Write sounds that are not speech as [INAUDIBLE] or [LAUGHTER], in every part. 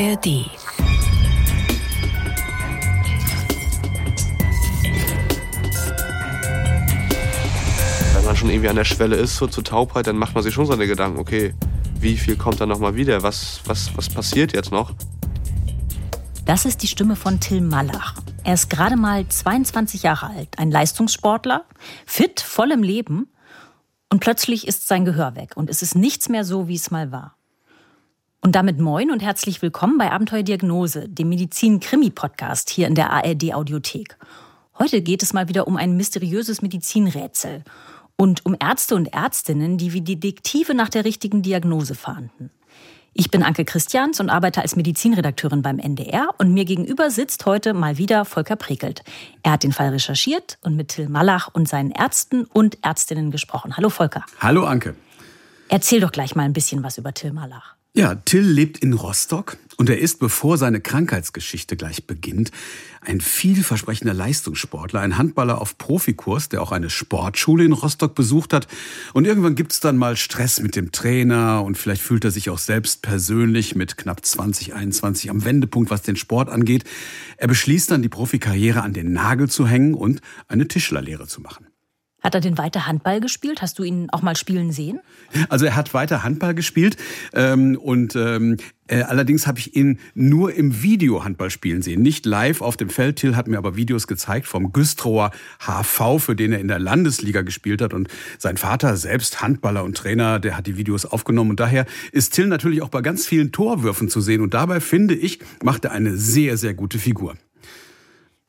ARD. Wenn man schon irgendwie an der Schwelle ist, so zur Taubheit, dann macht man sich schon seine Gedanken, okay, wie viel kommt da nochmal wieder? Was, was, was passiert jetzt noch? Das ist die Stimme von Till Mallach. Er ist gerade mal 22 Jahre alt, ein Leistungssportler, fit, voll im Leben. Und plötzlich ist sein Gehör weg und es ist nichts mehr so, wie es mal war. Und damit moin und herzlich willkommen bei Abenteuerdiagnose, dem Medizin-Krimi-Podcast hier in der ARD-Audiothek. Heute geht es mal wieder um ein mysteriöses Medizinrätsel und um Ärzte und Ärztinnen, die wie Detektive nach der richtigen Diagnose fahnden. Ich bin Anke Christians und arbeite als Medizinredakteurin beim NDR und mir gegenüber sitzt heute mal wieder Volker Prekelt. Er hat den Fall recherchiert und mit Till Mallach und seinen Ärzten und Ärztinnen gesprochen. Hallo Volker. Hallo Anke. Erzähl doch gleich mal ein bisschen was über Till Mallach. Ja, Till lebt in Rostock und er ist, bevor seine Krankheitsgeschichte gleich beginnt, ein vielversprechender Leistungssportler, ein Handballer auf Profikurs, der auch eine Sportschule in Rostock besucht hat. Und irgendwann gibt's dann mal Stress mit dem Trainer und vielleicht fühlt er sich auch selbst persönlich mit knapp 20, 21 am Wendepunkt, was den Sport angeht. Er beschließt dann, die Profikarriere an den Nagel zu hängen und eine Tischlerlehre zu machen. Hat er denn weiter Handball gespielt? Hast du ihn auch mal spielen sehen? Also er hat weiter Handball gespielt ähm, und ähm, äh, allerdings habe ich ihn nur im Video Handball spielen sehen, nicht live auf dem Feld. Till hat mir aber Videos gezeigt vom Güstrower HV, für den er in der Landesliga gespielt hat und sein Vater selbst Handballer und Trainer, der hat die Videos aufgenommen und daher ist Till natürlich auch bei ganz vielen Torwürfen zu sehen und dabei finde ich macht er eine sehr sehr gute Figur.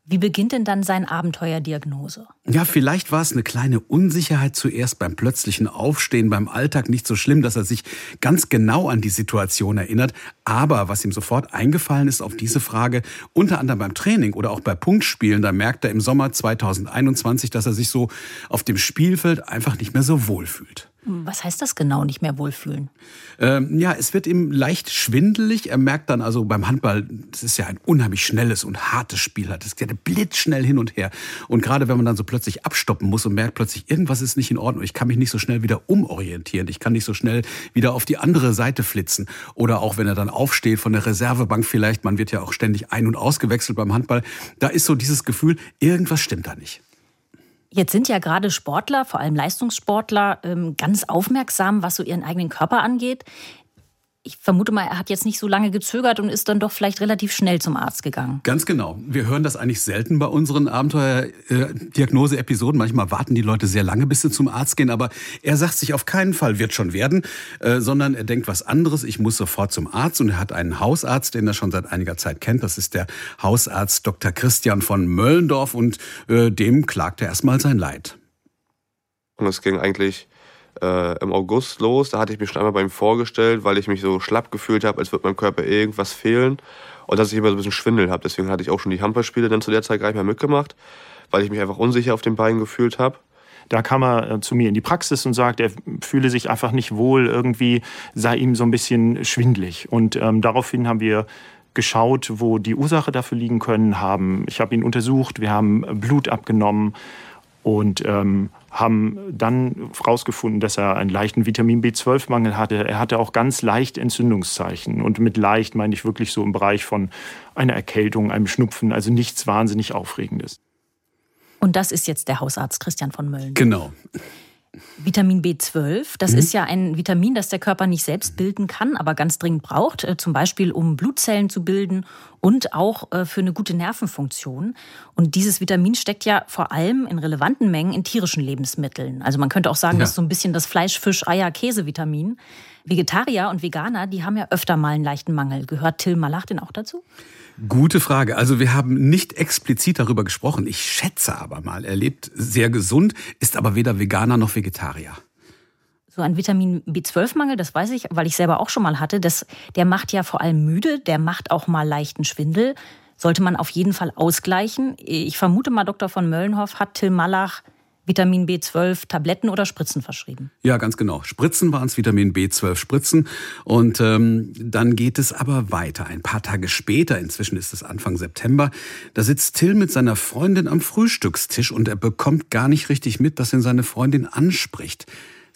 Wie beginnt denn dann sein Abenteuerdiagnose? Ja, vielleicht war es eine kleine Unsicherheit zuerst beim plötzlichen Aufstehen, beim Alltag nicht so schlimm, dass er sich ganz genau an die Situation erinnert. Aber was ihm sofort eingefallen ist auf diese Frage, unter anderem beim Training oder auch bei Punktspielen, da merkt er im Sommer 2021, dass er sich so auf dem Spielfeld einfach nicht mehr so wohl fühlt. Was heißt das genau, nicht mehr wohlfühlen? Ähm, ja, es wird ihm leicht schwindelig. Er merkt dann also beim Handball, das ist ja ein unheimlich schnelles und hartes Spiel. Es geht blitzschnell hin und her. Und gerade wenn man dann so plötzlich abstoppen muss und merkt plötzlich, irgendwas ist nicht in Ordnung. Ich kann mich nicht so schnell wieder umorientieren. Ich kann nicht so schnell wieder auf die andere Seite flitzen. Oder auch wenn er dann aufsteht von der Reservebank vielleicht, man wird ja auch ständig ein- und ausgewechselt beim Handball. Da ist so dieses Gefühl, irgendwas stimmt da nicht. Jetzt sind ja gerade Sportler, vor allem Leistungssportler, ähm, ganz aufmerksam, was so ihren eigenen Körper angeht ich vermute mal, er hat jetzt nicht so lange gezögert und ist dann doch vielleicht relativ schnell zum Arzt gegangen. Ganz genau. Wir hören das eigentlich selten bei unseren Abenteuer-Diagnose-Episoden. Manchmal warten die Leute sehr lange, bis sie zum Arzt gehen. Aber er sagt sich auf keinen Fall, wird schon werden, äh, sondern er denkt was anderes. Ich muss sofort zum Arzt. Und er hat einen Hausarzt, den er schon seit einiger Zeit kennt. Das ist der Hausarzt Dr. Christian von Möllendorf. Und äh, dem klagt er erstmal sein Leid. Und es ging eigentlich äh, im August los. Da hatte ich mich schon einmal bei ihm vorgestellt, weil ich mich so schlapp gefühlt habe, als würde meinem Körper irgendwas fehlen. Und dass ich immer so ein bisschen Schwindel habe. Deswegen hatte ich auch schon die Handballspiele dann zu der Zeit gar nicht mehr mitgemacht, weil ich mich einfach unsicher auf den Beinen gefühlt habe. Da kam er äh, zu mir in die Praxis und sagt, er fühle sich einfach nicht wohl, irgendwie sei ihm so ein bisschen schwindlig. Und ähm, daraufhin haben wir geschaut, wo die Ursache dafür liegen können, haben, ich habe ihn untersucht, wir haben Blut abgenommen und ähm, haben dann herausgefunden, dass er einen leichten Vitamin B12-Mangel hatte. Er hatte auch ganz leicht Entzündungszeichen. Und mit leicht meine ich wirklich so im Bereich von einer Erkältung, einem Schnupfen, also nichts wahnsinnig Aufregendes. Und das ist jetzt der Hausarzt Christian von Mölln. Genau. Vitamin B12, das mhm. ist ja ein Vitamin, das der Körper nicht selbst bilden kann, aber ganz dringend braucht, äh, zum Beispiel um Blutzellen zu bilden und auch äh, für eine gute Nervenfunktion. Und dieses Vitamin steckt ja vor allem in relevanten Mengen in tierischen Lebensmitteln. Also man könnte auch sagen, ja. das ist so ein bisschen das Fleisch, Fisch, Eier, Käse-Vitamin. Vegetarier und Veganer, die haben ja öfter mal einen leichten Mangel. Gehört Till Malach denn auch dazu? Gute Frage. Also wir haben nicht explizit darüber gesprochen. Ich schätze aber mal, er lebt sehr gesund, ist aber weder Veganer noch Vegetarier. So ein Vitamin B12-Mangel, das weiß ich, weil ich selber auch schon mal hatte, das, der macht ja vor allem müde, der macht auch mal leichten Schwindel. Sollte man auf jeden Fall ausgleichen. Ich vermute mal, Dr. von Möllenhoff hat Till Malach Vitamin B12 Tabletten oder Spritzen verschrieben. Ja, ganz genau. Spritzen waren es, Vitamin B12 Spritzen. Und ähm, dann geht es aber weiter. Ein paar Tage später, inzwischen ist es Anfang September, da sitzt Till mit seiner Freundin am Frühstückstisch und er bekommt gar nicht richtig mit, dass ihn seine Freundin anspricht.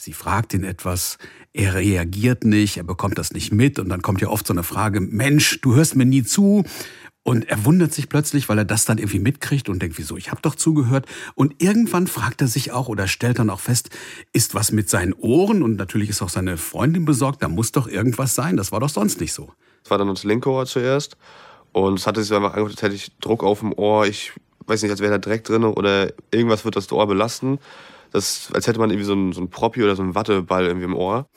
Sie fragt ihn etwas, er reagiert nicht, er bekommt das nicht mit und dann kommt ja oft so eine Frage, Mensch, du hörst mir nie zu. Und er wundert sich plötzlich, weil er das dann irgendwie mitkriegt und denkt, wieso, ich habe doch zugehört. Und irgendwann fragt er sich auch oder stellt dann auch fest, ist was mit seinen Ohren? Und natürlich ist auch seine Freundin besorgt, da muss doch irgendwas sein, das war doch sonst nicht so. Das war dann das linke Ohr zuerst. Und es hatte sich einfach angehört, als hätte ich Druck auf dem Ohr. Ich weiß nicht, als wäre da Dreck drin oder irgendwas wird das Ohr belasten. Das, als hätte man irgendwie so einen, so einen Proppi oder so einen Watteball irgendwie im Ohr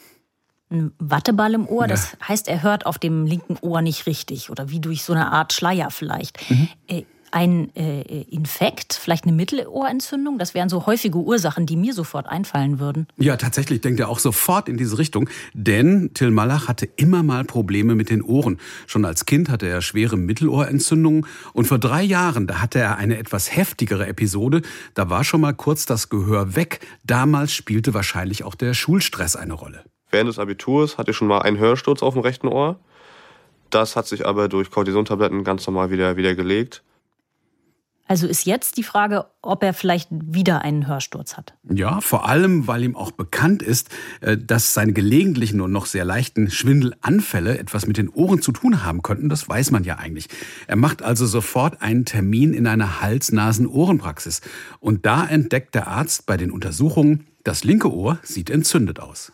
ein Watteball im Ohr. Das heißt, er hört auf dem linken Ohr nicht richtig oder wie durch so eine Art Schleier vielleicht. Mhm. Äh, ein äh, Infekt, vielleicht eine Mittelohrentzündung, das wären so häufige Ursachen, die mir sofort einfallen würden. Ja, tatsächlich denkt er auch sofort in diese Richtung, denn Till Malach hatte immer mal Probleme mit den Ohren. Schon als Kind hatte er schwere Mittelohrentzündungen und vor drei Jahren, da hatte er eine etwas heftigere Episode, da war schon mal kurz das Gehör weg. Damals spielte wahrscheinlich auch der Schulstress eine Rolle. Während des Abiturs hatte ich schon mal einen Hörsturz auf dem rechten Ohr. Das hat sich aber durch Cortisontabletten ganz normal wieder, wieder gelegt. Also ist jetzt die Frage, ob er vielleicht wieder einen Hörsturz hat. Ja, vor allem, weil ihm auch bekannt ist, äh, dass seine gelegentlichen und noch sehr leichten Schwindelanfälle etwas mit den Ohren zu tun haben könnten. Das weiß man ja eigentlich. Er macht also sofort einen Termin in einer Hals-Nasen-Ohrenpraxis. Und da entdeckt der Arzt bei den Untersuchungen, das linke Ohr sieht entzündet aus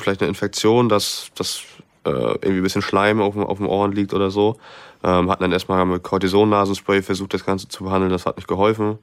vielleicht eine Infektion, dass, dass äh, irgendwie ein bisschen Schleim auf, auf dem Ohren liegt oder so. Ähm, hatten dann erstmal mit Cortison-Nasenspray versucht, das Ganze zu behandeln, das hat nicht geholfen.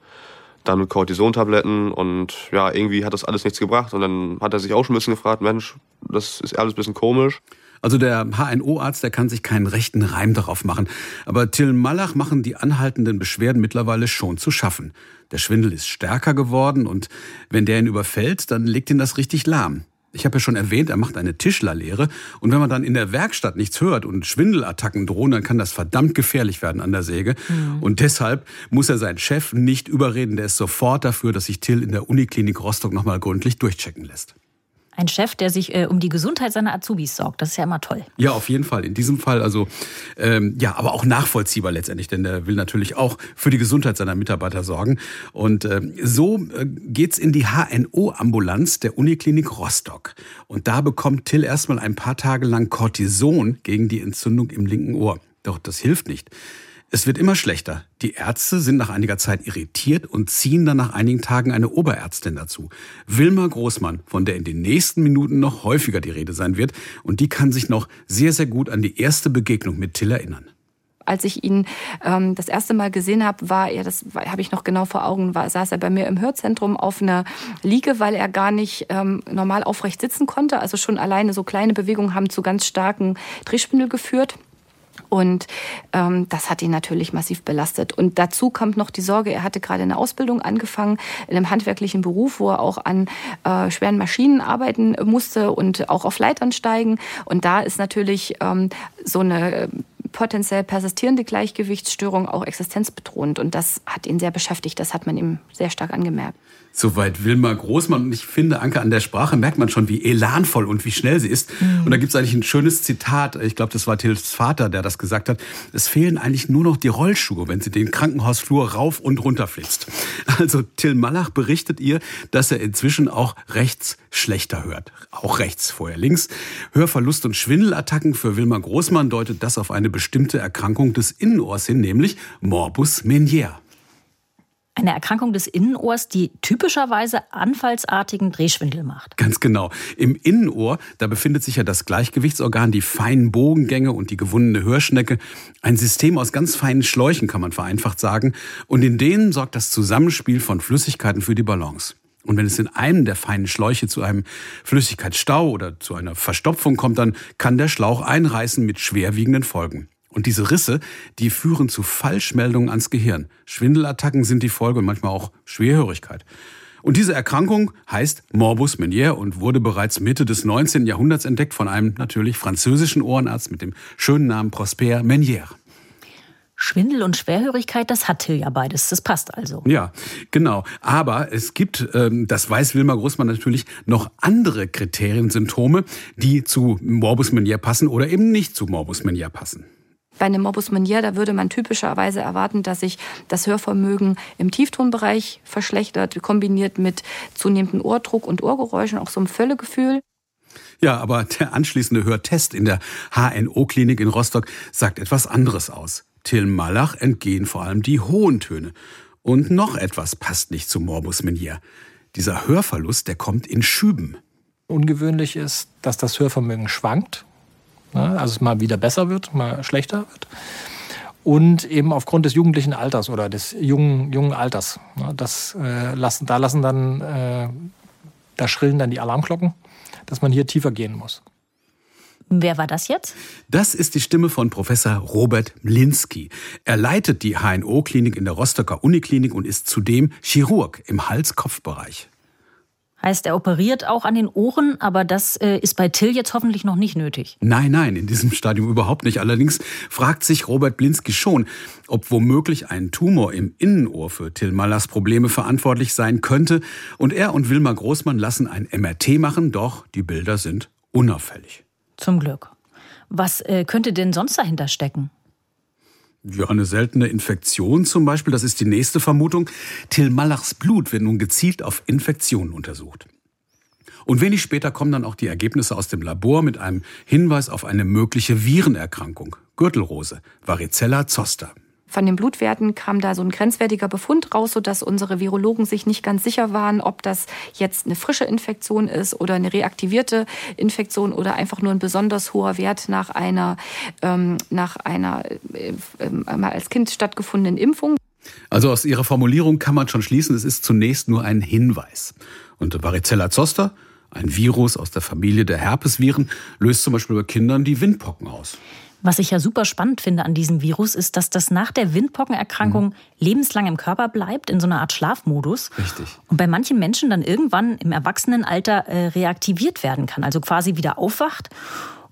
Dann mit Cortison-Tabletten und ja, irgendwie hat das alles nichts gebracht. Und dann hat er sich auch schon ein bisschen gefragt, Mensch, das ist alles ein bisschen komisch. Also der HNO-Arzt, der kann sich keinen rechten Reim darauf machen. Aber Till Malach machen die anhaltenden Beschwerden mittlerweile schon zu schaffen. Der Schwindel ist stärker geworden und wenn der ihn überfällt, dann legt ihn das richtig lahm. Ich habe ja schon erwähnt, er macht eine Tischlerlehre. Und wenn man dann in der Werkstatt nichts hört und Schwindelattacken drohen, dann kann das verdammt gefährlich werden an der Säge. Mhm. Und deshalb muss er seinen Chef nicht überreden. Der ist sofort dafür, dass sich Till in der Uniklinik Rostock nochmal gründlich durchchecken lässt. Ein Chef, der sich äh, um die Gesundheit seiner Azubis sorgt. Das ist ja immer toll. Ja, auf jeden Fall. In diesem Fall also, ähm, ja, aber auch nachvollziehbar letztendlich, denn der will natürlich auch für die Gesundheit seiner Mitarbeiter sorgen. Und äh, so äh, geht's in die HNO-Ambulanz der Uniklinik Rostock. Und da bekommt Till erstmal ein paar Tage lang Cortison gegen die Entzündung im linken Ohr. Doch das hilft nicht. Es wird immer schlechter. Die Ärzte sind nach einiger Zeit irritiert und ziehen dann nach einigen Tagen eine Oberärztin dazu. Wilma Großmann, von der in den nächsten Minuten noch häufiger die Rede sein wird. Und die kann sich noch sehr, sehr gut an die erste Begegnung mit Till erinnern als ich ihn ähm, das erste Mal gesehen habe, war er, das habe ich noch genau vor Augen, war, saß er bei mir im Hörzentrum auf einer Liege, weil er gar nicht ähm, normal aufrecht sitzen konnte. Also schon alleine so kleine Bewegungen haben zu ganz starken Drehspindel geführt. Und ähm, das hat ihn natürlich massiv belastet. Und dazu kommt noch die Sorge, er hatte gerade eine Ausbildung angefangen in einem handwerklichen Beruf, wo er auch an äh, schweren Maschinen arbeiten musste und auch auf Leitern steigen. Und da ist natürlich ähm, so eine äh, potenziell persistierende Gleichgewichtsstörung auch existenzbedrohend. Und das hat ihn sehr beschäftigt. Das hat man ihm sehr stark angemerkt. Soweit Wilma Großmann. Und ich finde, Anke, an der Sprache merkt man schon, wie elanvoll und wie schnell sie ist. Mhm. Und da gibt es eigentlich ein schönes Zitat. Ich glaube, das war Tills Vater, der das gesagt hat. Es fehlen eigentlich nur noch die Rollschuhe, wenn sie den Krankenhausflur rauf und runter flitzt. Also Till Malach berichtet ihr, dass er inzwischen auch rechts schlechter hört. Auch rechts, vorher links. Hörverlust und Schwindelattacken für Wilma Großmann deutet das auf eine bestimmte Erkrankung des Innenohrs hin, nämlich Morbus Meniere. Eine Erkrankung des Innenohrs, die typischerweise anfallsartigen Drehschwindel macht. Ganz genau. Im Innenohr, da befindet sich ja das Gleichgewichtsorgan, die feinen Bogengänge und die gewundene Hörschnecke. Ein System aus ganz feinen Schläuchen, kann man vereinfacht sagen. Und in denen sorgt das Zusammenspiel von Flüssigkeiten für die Balance. Und wenn es in einem der feinen Schläuche zu einem Flüssigkeitsstau oder zu einer Verstopfung kommt, dann kann der Schlauch einreißen mit schwerwiegenden Folgen. Und diese Risse, die führen zu Falschmeldungen ans Gehirn. Schwindelattacken sind die Folge und manchmal auch Schwerhörigkeit. Und diese Erkrankung heißt Morbus Meniere und wurde bereits Mitte des 19. Jahrhunderts entdeckt von einem natürlich französischen Ohrenarzt mit dem schönen Namen Prosper Meniere. Schwindel und Schwerhörigkeit, das hat Till ja beides. Das passt also. Ja, genau. Aber es gibt, ähm, das weiß Wilma Großmann natürlich, noch andere Kriterien, Symptome, die zu Morbus Meniere passen oder eben nicht zu Morbus Meniere passen. Bei einem Morbus Menier, da würde man typischerweise erwarten, dass sich das Hörvermögen im Tieftonbereich verschlechtert, kombiniert mit zunehmendem Ohrdruck und Ohrgeräuschen, auch so einem Völlegefühl. Ja, aber der anschließende Hörtest in der HNO-Klinik in Rostock sagt etwas anderes aus. Till Malach entgehen vor allem die hohen Töne. Und noch etwas passt nicht zum Morbus Menier. Dieser Hörverlust, der kommt in Schüben. Ungewöhnlich ist, dass das Hörvermögen schwankt. Ne? Also es mal wieder besser wird, mal schlechter wird. Und eben aufgrund des jugendlichen Alters oder des jungen, jungen Alters. Ne? Das, äh, lassen, da lassen dann, äh, da schrillen dann die Alarmglocken, dass man hier tiefer gehen muss. Wer war das jetzt? Das ist die Stimme von Professor Robert Mlinski. Er leitet die HNO-Klinik in der Rostocker Uniklinik und ist zudem Chirurg im Hals-Kopf-Bereich. Heißt, er operiert auch an den Ohren, aber das äh, ist bei Till jetzt hoffentlich noch nicht nötig. Nein, nein, in diesem Stadium überhaupt nicht. Allerdings fragt sich Robert Blinski schon, ob womöglich ein Tumor im Innenohr für Till Mallers Probleme verantwortlich sein könnte. Und er und Wilma Großmann lassen ein MRT machen, doch die Bilder sind unauffällig. Zum Glück. Was äh, könnte denn sonst dahinter stecken? Ja, eine seltene Infektion zum Beispiel, das ist die nächste Vermutung. Till Mallachs Blut wird nun gezielt auf Infektionen untersucht. Und wenig später kommen dann auch die Ergebnisse aus dem Labor mit einem Hinweis auf eine mögliche Virenerkrankung, Gürtelrose, Varicella zoster. Von den Blutwerten kam da so ein grenzwertiger Befund raus, sodass unsere Virologen sich nicht ganz sicher waren, ob das jetzt eine frische Infektion ist oder eine reaktivierte Infektion oder einfach nur ein besonders hoher Wert nach einer, ähm, nach einer äh, äh, als Kind stattgefundenen Impfung. Also aus Ihrer Formulierung kann man schon schließen, es ist zunächst nur ein Hinweis. Und Varicella zoster, ein Virus aus der Familie der Herpesviren, löst zum Beispiel bei Kindern die Windpocken aus. Was ich ja super spannend finde an diesem Virus, ist, dass das nach der Windpockenerkrankung mhm. lebenslang im Körper bleibt, in so einer Art Schlafmodus. Richtig. Und bei manchen Menschen dann irgendwann im Erwachsenenalter äh, reaktiviert werden kann, also quasi wieder aufwacht.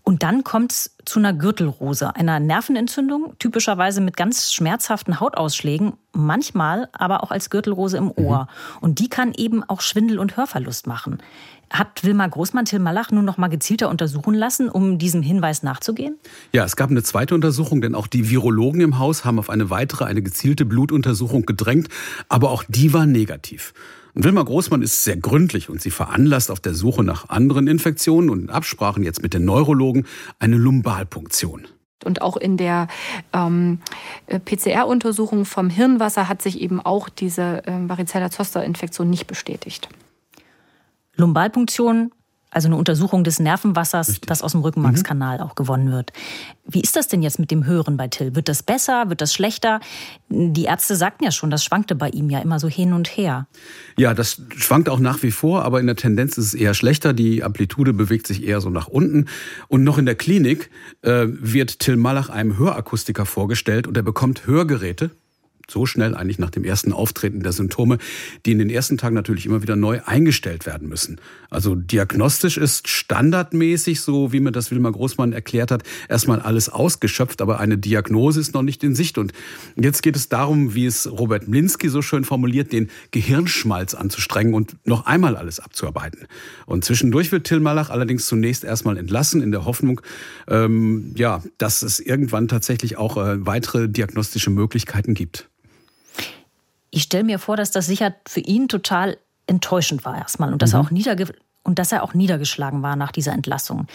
Und dann kommt es zu einer Gürtelrose, einer Nervenentzündung, typischerweise mit ganz schmerzhaften Hautausschlägen, manchmal aber auch als Gürtelrose im Ohr. Mhm. Und die kann eben auch Schwindel und Hörverlust machen. Hat Wilma Großmann Till Malach nun noch mal gezielter untersuchen lassen, um diesem Hinweis nachzugehen? Ja, es gab eine zweite Untersuchung, denn auch die Virologen im Haus haben auf eine weitere, eine gezielte Blutuntersuchung gedrängt, aber auch die war negativ. Und Wilma Großmann ist sehr gründlich und sie veranlasst auf der Suche nach anderen Infektionen und in Absprachen jetzt mit den Neurologen eine Lumbalpunktion. Und auch in der ähm, PCR-Untersuchung vom Hirnwasser hat sich eben auch diese äh, Varicella-Zoster-Infektion nicht bestätigt. Lumbalpunktion, also eine Untersuchung des Nervenwassers, Richtig. das aus dem Rückenmarkskanal mhm. auch gewonnen wird. Wie ist das denn jetzt mit dem Hören bei Till? Wird das besser? Wird das schlechter? Die Ärzte sagten ja schon, das schwankte bei ihm ja immer so hin und her. Ja, das schwankt auch nach wie vor, aber in der Tendenz ist es eher schlechter. Die Amplitude bewegt sich eher so nach unten. Und noch in der Klinik äh, wird Till Malach einem Hörakustiker vorgestellt und er bekommt Hörgeräte, so schnell eigentlich nach dem ersten Auftreten der Symptome, die in den ersten Tagen natürlich immer wieder neu eingestellt werden müssen. Also diagnostisch ist standardmäßig, so wie mir das Wilma Großmann erklärt hat, erstmal alles ausgeschöpft, aber eine Diagnose ist noch nicht in Sicht. Und jetzt geht es darum, wie es Robert Mlinski so schön formuliert, den Gehirnschmalz anzustrengen und noch einmal alles abzuarbeiten. Und zwischendurch wird Till Malach allerdings zunächst erstmal entlassen, in der Hoffnung, ähm, ja, dass es irgendwann tatsächlich auch äh, weitere diagnostische Möglichkeiten gibt. Ich stelle mir vor, dass das sicher für ihn total enttäuschend war erstmal und dass mhm. er auch niederge und dass er auch niedergeschlagen war nach dieser Entlassung.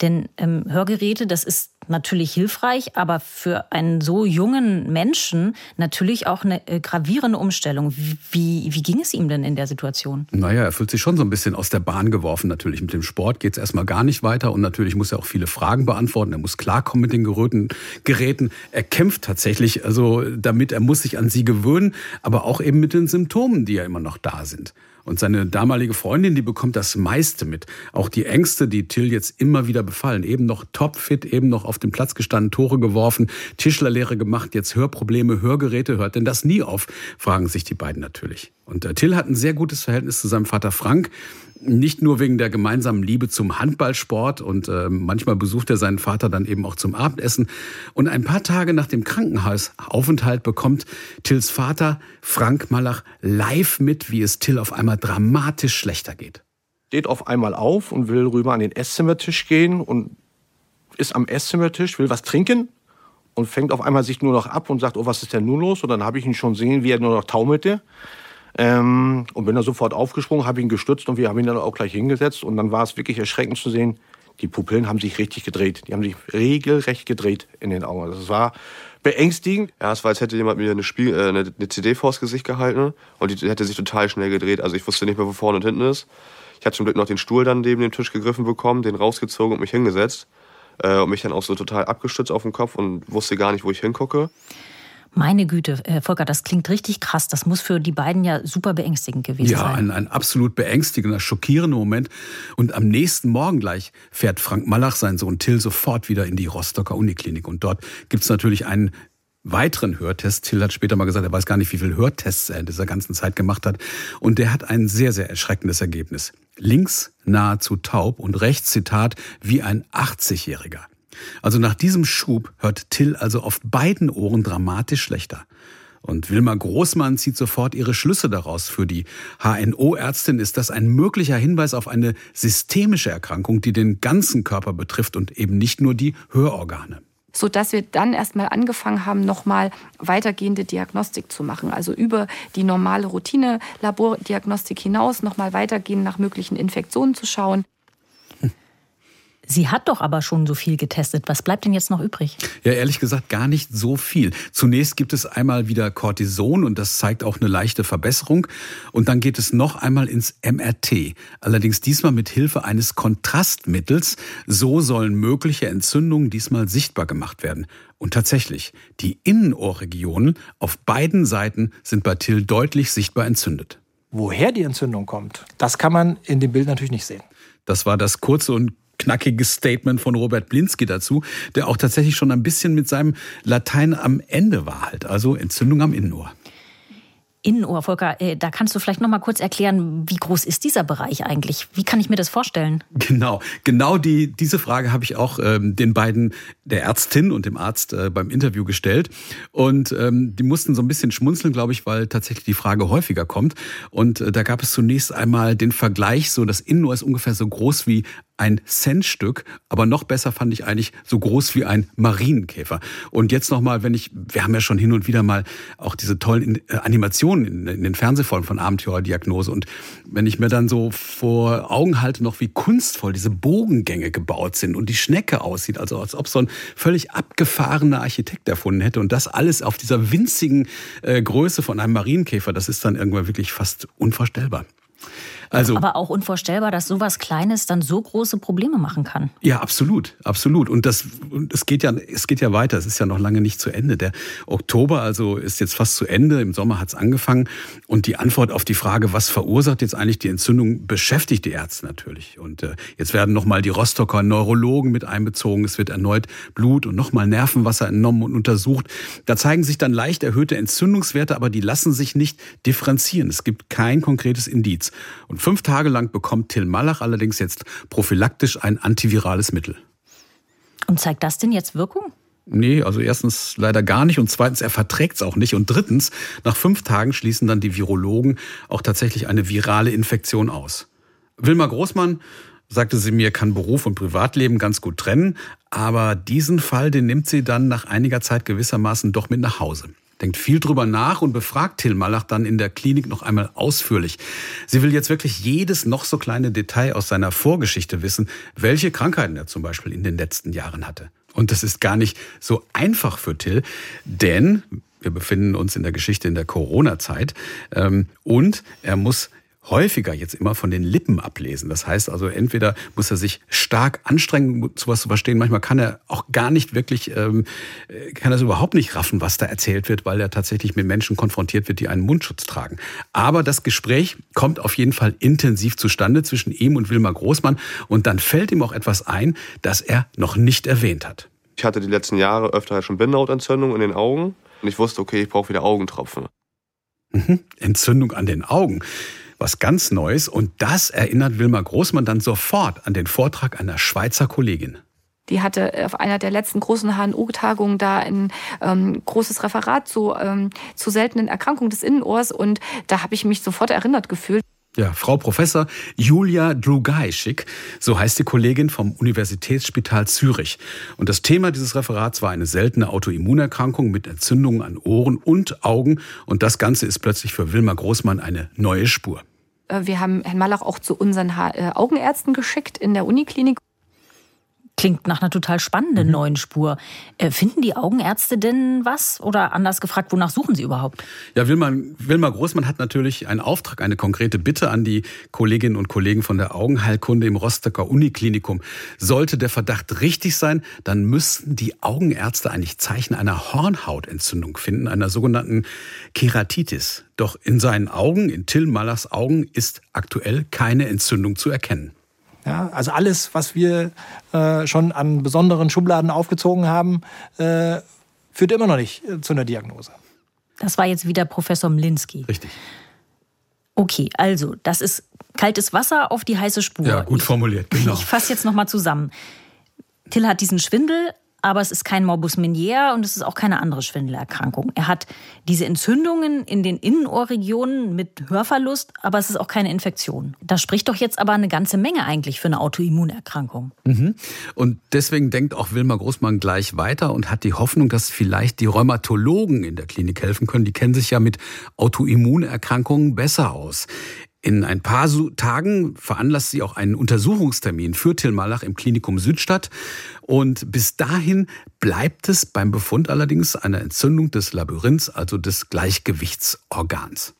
Denn ähm, Hörgeräte, das ist natürlich hilfreich, aber für einen so jungen Menschen natürlich auch eine äh, gravierende Umstellung. Wie, wie ging es ihm denn in der Situation? Naja, er fühlt sich schon so ein bisschen aus der Bahn geworfen. Natürlich mit dem Sport geht es erstmal gar nicht weiter und natürlich muss er auch viele Fragen beantworten. Er muss klarkommen mit den Geräten. Geräten. Er kämpft tatsächlich, also damit er muss sich an sie gewöhnen, aber auch eben mit den Symptomen, die ja immer noch da sind. Und seine damalige Freundin, die bekommt das meiste mit. Auch die Ängste, die Till jetzt immer wieder befallen. Eben noch topfit, eben noch auf dem Platz gestanden, Tore geworfen, Tischlerlehre gemacht, jetzt Hörprobleme, Hörgeräte, hört denn das nie auf? Fragen sich die beiden natürlich. Und äh, Till hat ein sehr gutes Verhältnis zu seinem Vater Frank. Nicht nur wegen der gemeinsamen Liebe zum Handballsport und äh, manchmal besucht er seinen Vater dann eben auch zum Abendessen. Und ein paar Tage nach dem Krankenhausaufenthalt bekommt Tills Vater Frank Malach live mit, wie es Till auf einmal dramatisch schlechter geht. Steht auf einmal auf und will rüber an den Esszimmertisch gehen und ist am Esszimmertisch, will was trinken und fängt auf einmal sich nur noch ab und sagt, oh, was ist denn nun los? Und dann habe ich ihn schon sehen, wie er nur noch taumelte. Ähm, und bin dann sofort aufgesprungen, habe ihn gestützt und wir haben ihn dann auch gleich hingesetzt. Und dann war es wirklich erschreckend zu sehen, die Pupillen haben sich richtig gedreht. Die haben sich regelrecht gedreht in den Augen. Also es war beängstigend. Ja, es war, als hätte jemand mir eine, Spiel, äh, eine, eine CD vors Gesicht gehalten und die hätte sich total schnell gedreht. Also ich wusste nicht mehr, wo vorne und hinten ist. Ich hatte zum Glück noch den Stuhl dann neben dem Tisch gegriffen bekommen, den rausgezogen und mich hingesetzt. Äh, und mich dann auch so total abgestützt auf dem Kopf und wusste gar nicht, wo ich hingucke. Meine Güte, äh, Volker, das klingt richtig krass. Das muss für die beiden ja super beängstigend gewesen ja, sein. Ja, ein, ein absolut beängstigender, schockierender Moment. Und am nächsten Morgen gleich fährt Frank Malach, sein Sohn Till, sofort wieder in die Rostocker Uniklinik. Und dort gibt es natürlich einen weiteren Hörtest. Till hat später mal gesagt, er weiß gar nicht, wie viele Hörtests er in dieser ganzen Zeit gemacht hat. Und der hat ein sehr, sehr erschreckendes Ergebnis. Links nahezu taub und rechts, Zitat, wie ein 80-Jähriger. Also nach diesem Schub hört Till also auf beiden Ohren dramatisch schlechter. Und Wilma Großmann zieht sofort ihre Schlüsse daraus. Für die HNO-Ärztin ist das ein möglicher Hinweis auf eine systemische Erkrankung, die den ganzen Körper betrifft und eben nicht nur die Hörorgane so dass wir dann erstmal angefangen haben, nochmal weitergehende Diagnostik zu machen. Also über die normale Routine-Labordiagnostik hinaus nochmal weitergehen, nach möglichen Infektionen zu schauen. Sie hat doch aber schon so viel getestet. Was bleibt denn jetzt noch übrig? Ja, ehrlich gesagt gar nicht so viel. Zunächst gibt es einmal wieder Cortison und das zeigt auch eine leichte Verbesserung. Und dann geht es noch einmal ins MRT. Allerdings diesmal mit Hilfe eines Kontrastmittels. So sollen mögliche Entzündungen diesmal sichtbar gemacht werden. Und tatsächlich, die Innenohrregionen auf beiden Seiten sind bei Till deutlich sichtbar entzündet. Woher die Entzündung kommt, das kann man in dem Bild natürlich nicht sehen. Das war das kurze und knackiges Statement von Robert Blinski dazu, der auch tatsächlich schon ein bisschen mit seinem Latein am Ende war halt, also Entzündung am Innenohr. Innenohr, Volker, äh, da kannst du vielleicht noch mal kurz erklären, wie groß ist dieser Bereich eigentlich? Wie kann ich mir das vorstellen? Genau, genau die, diese Frage habe ich auch ähm, den beiden, der Ärztin und dem Arzt äh, beim Interview gestellt. Und ähm, die mussten so ein bisschen schmunzeln, glaube ich, weil tatsächlich die Frage häufiger kommt. Und äh, da gab es zunächst einmal den Vergleich, so das Innenohr ist ungefähr so groß wie ein Centstück, aber noch besser fand ich eigentlich so groß wie ein Marienkäfer. Und jetzt nochmal, wenn ich, wir haben ja schon hin und wieder mal auch diese tollen äh, Animationen in, in den Fernsehfolgen von Abenteurerdiagnose und wenn ich mir dann so vor Augen halte, noch wie kunstvoll diese Bogengänge gebaut sind und die Schnecke aussieht, also als ob so ein völlig abgefahrener Architekt erfunden hätte und das alles auf dieser winzigen äh, Größe von einem Marienkäfer, das ist dann irgendwann wirklich fast unvorstellbar. Also, aber auch unvorstellbar, dass sowas Kleines dann so große Probleme machen kann. Ja, absolut, absolut. Und das, es geht ja, es geht ja weiter. Es ist ja noch lange nicht zu Ende. Der Oktober also ist jetzt fast zu Ende. Im Sommer hat es angefangen. Und die Antwort auf die Frage, was verursacht jetzt eigentlich die Entzündung, beschäftigt die Ärzte natürlich. Und äh, jetzt werden nochmal die Rostocker Neurologen mit einbezogen. Es wird erneut Blut und nochmal Nervenwasser entnommen und untersucht. Da zeigen sich dann leicht erhöhte Entzündungswerte, aber die lassen sich nicht differenzieren. Es gibt kein konkretes Indiz. Und und fünf Tage lang bekommt Till Malach allerdings jetzt prophylaktisch ein antivirales Mittel. Und zeigt das denn jetzt Wirkung? Nee, also erstens leider gar nicht und zweitens, er verträgt es auch nicht. Und drittens, nach fünf Tagen schließen dann die Virologen auch tatsächlich eine virale Infektion aus. Wilma Großmann, sagte sie mir, kann Beruf und Privatleben ganz gut trennen, aber diesen Fall, den nimmt sie dann nach einiger Zeit gewissermaßen doch mit nach Hause denkt viel drüber nach und befragt Till Malach dann in der Klinik noch einmal ausführlich. Sie will jetzt wirklich jedes noch so kleine Detail aus seiner Vorgeschichte wissen, welche Krankheiten er zum Beispiel in den letzten Jahren hatte. Und das ist gar nicht so einfach für Till, denn wir befinden uns in der Geschichte in der Corona-Zeit ähm, und er muss häufiger jetzt immer von den Lippen ablesen. Das heißt also, entweder muss er sich stark anstrengen, sowas zu verstehen. Manchmal kann er auch gar nicht wirklich, ähm, kann er es überhaupt nicht raffen, was da erzählt wird, weil er tatsächlich mit Menschen konfrontiert wird, die einen Mundschutz tragen. Aber das Gespräch kommt auf jeden Fall intensiv zustande zwischen ihm und Wilmar Großmann. Und dann fällt ihm auch etwas ein, das er noch nicht erwähnt hat. Ich hatte die letzten Jahre öfter schon Bindehautentzündung in den Augen. Und ich wusste, okay, ich brauche wieder Augentropfen. Mhm. Entzündung an den Augen was ganz Neues. Und das erinnert Wilma Großmann dann sofort an den Vortrag einer Schweizer Kollegin. Die hatte auf einer der letzten großen HNO-Tagungen da ein ähm, großes Referat zu, ähm, zu seltenen Erkrankungen des Innenohrs und da habe ich mich sofort erinnert gefühlt. Ja, Frau Professor Julia Drugajschick, so heißt die Kollegin vom Universitätsspital Zürich. Und das Thema dieses Referats war eine seltene Autoimmunerkrankung mit Entzündungen an Ohren und Augen. Und das Ganze ist plötzlich für Wilma Großmann eine neue Spur. Äh, wir haben Herrn Malach auch zu unseren äh, Augenärzten geschickt in der Uniklinik. Klingt nach einer total spannenden mhm. neuen Spur. Äh, finden die Augenärzte denn was? Oder anders gefragt, wonach suchen sie überhaupt? Ja, Wilma, Wilma Großmann hat natürlich einen Auftrag, eine konkrete Bitte an die Kolleginnen und Kollegen von der Augenheilkunde im Rostocker Uniklinikum. Sollte der Verdacht richtig sein, dann müssten die Augenärzte eigentlich Zeichen einer Hornhautentzündung finden, einer sogenannten Keratitis. Doch in seinen Augen, in Till Mallers Augen, ist aktuell keine Entzündung zu erkennen. Ja, also alles, was wir äh, schon an besonderen Schubladen aufgezogen haben, äh, führt immer noch nicht äh, zu einer Diagnose. Das war jetzt wieder Professor Mlinski. Richtig. Okay, also das ist kaltes Wasser auf die heiße Spur. Ja, gut formuliert, genau. [LAUGHS] Ich, ich fasse jetzt nochmal zusammen. Till hat diesen Schwindel, aber es ist kein Morbus Meniere und es ist auch keine andere Schwindelerkrankung. Er hat diese Entzündungen in den Innenohrregionen mit Hörverlust, aber es ist auch keine Infektion. Das spricht doch jetzt aber eine ganze Menge eigentlich für eine Autoimmunerkrankung. Mhm. Und deswegen denkt auch Wilma Großmann gleich weiter und hat die Hoffnung, dass vielleicht die Rheumatologen in der Klinik helfen können. Die kennen sich ja mit Autoimmunerkrankungen besser aus. In ein paar Tagen veranlasst sie auch einen Untersuchungstermin für Till Malach im Klinikum Südstadt. Und bis dahin bleibt es beim Befund allerdings einer Entzündung des Labyrinths, also des Gleichgewichtsorgans.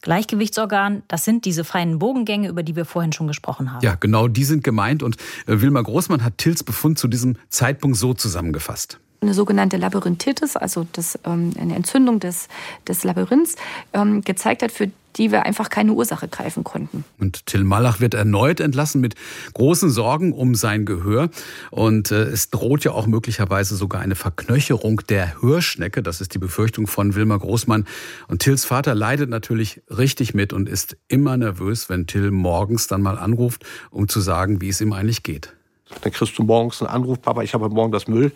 Gleichgewichtsorgan, das sind diese feinen Bogengänge, über die wir vorhin schon gesprochen haben. Ja, genau, die sind gemeint. Und äh, Wilma Großmann hat Tills Befund zu diesem Zeitpunkt so zusammengefasst eine sogenannte Labyrinthitis, also das, ähm, eine Entzündung des, des Labyrinths, ähm, gezeigt hat, für die wir einfach keine Ursache greifen konnten. Und Till Malach wird erneut entlassen mit großen Sorgen um sein Gehör. Und äh, es droht ja auch möglicherweise sogar eine Verknöcherung der Hörschnecke. Das ist die Befürchtung von Wilma Großmann. Und Tills Vater leidet natürlich richtig mit und ist immer nervös, wenn Till morgens dann mal anruft, um zu sagen, wie es ihm eigentlich geht. Dann kriegst du morgens einen Anruf, Papa, ich habe heute Morgen das Müll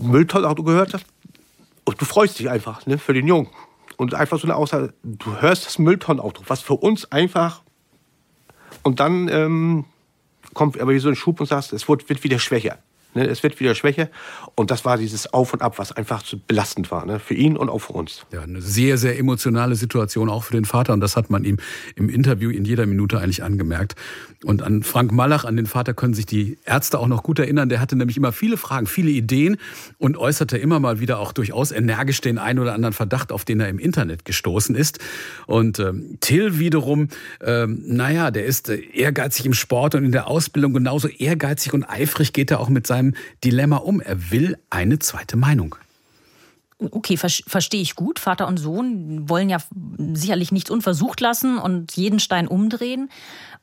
Mülltonauto gehört hast. Und du freust dich einfach ne, für den Jungen. Und einfach so eine Aussage, du hörst das Mülltonnenauto, was für uns einfach. Und dann ähm, kommt aber so ein Schub und sagst, es wird, wird wieder schwächer. Ne? Es wird wieder schwächer. Und das war dieses Auf und Ab, was einfach so belastend war, ne? für ihn und auch für uns. Ja, eine sehr, sehr emotionale Situation auch für den Vater. Und das hat man ihm im Interview in jeder Minute eigentlich angemerkt. Und an Frank Malach, an den Vater, können sich die Ärzte auch noch gut erinnern. Der hatte nämlich immer viele Fragen, viele Ideen und äußerte immer mal wieder auch durchaus energisch den einen oder anderen Verdacht, auf den er im Internet gestoßen ist. Und ähm, Till wiederum, ähm, naja, der ist äh, ehrgeizig im Sport und in der Ausbildung genauso ehrgeizig und eifrig geht er auch mit seinem Dilemma um. Er will eine zweite Meinung. Okay, verstehe ich gut. Vater und Sohn wollen ja sicherlich nichts unversucht lassen und jeden Stein umdrehen.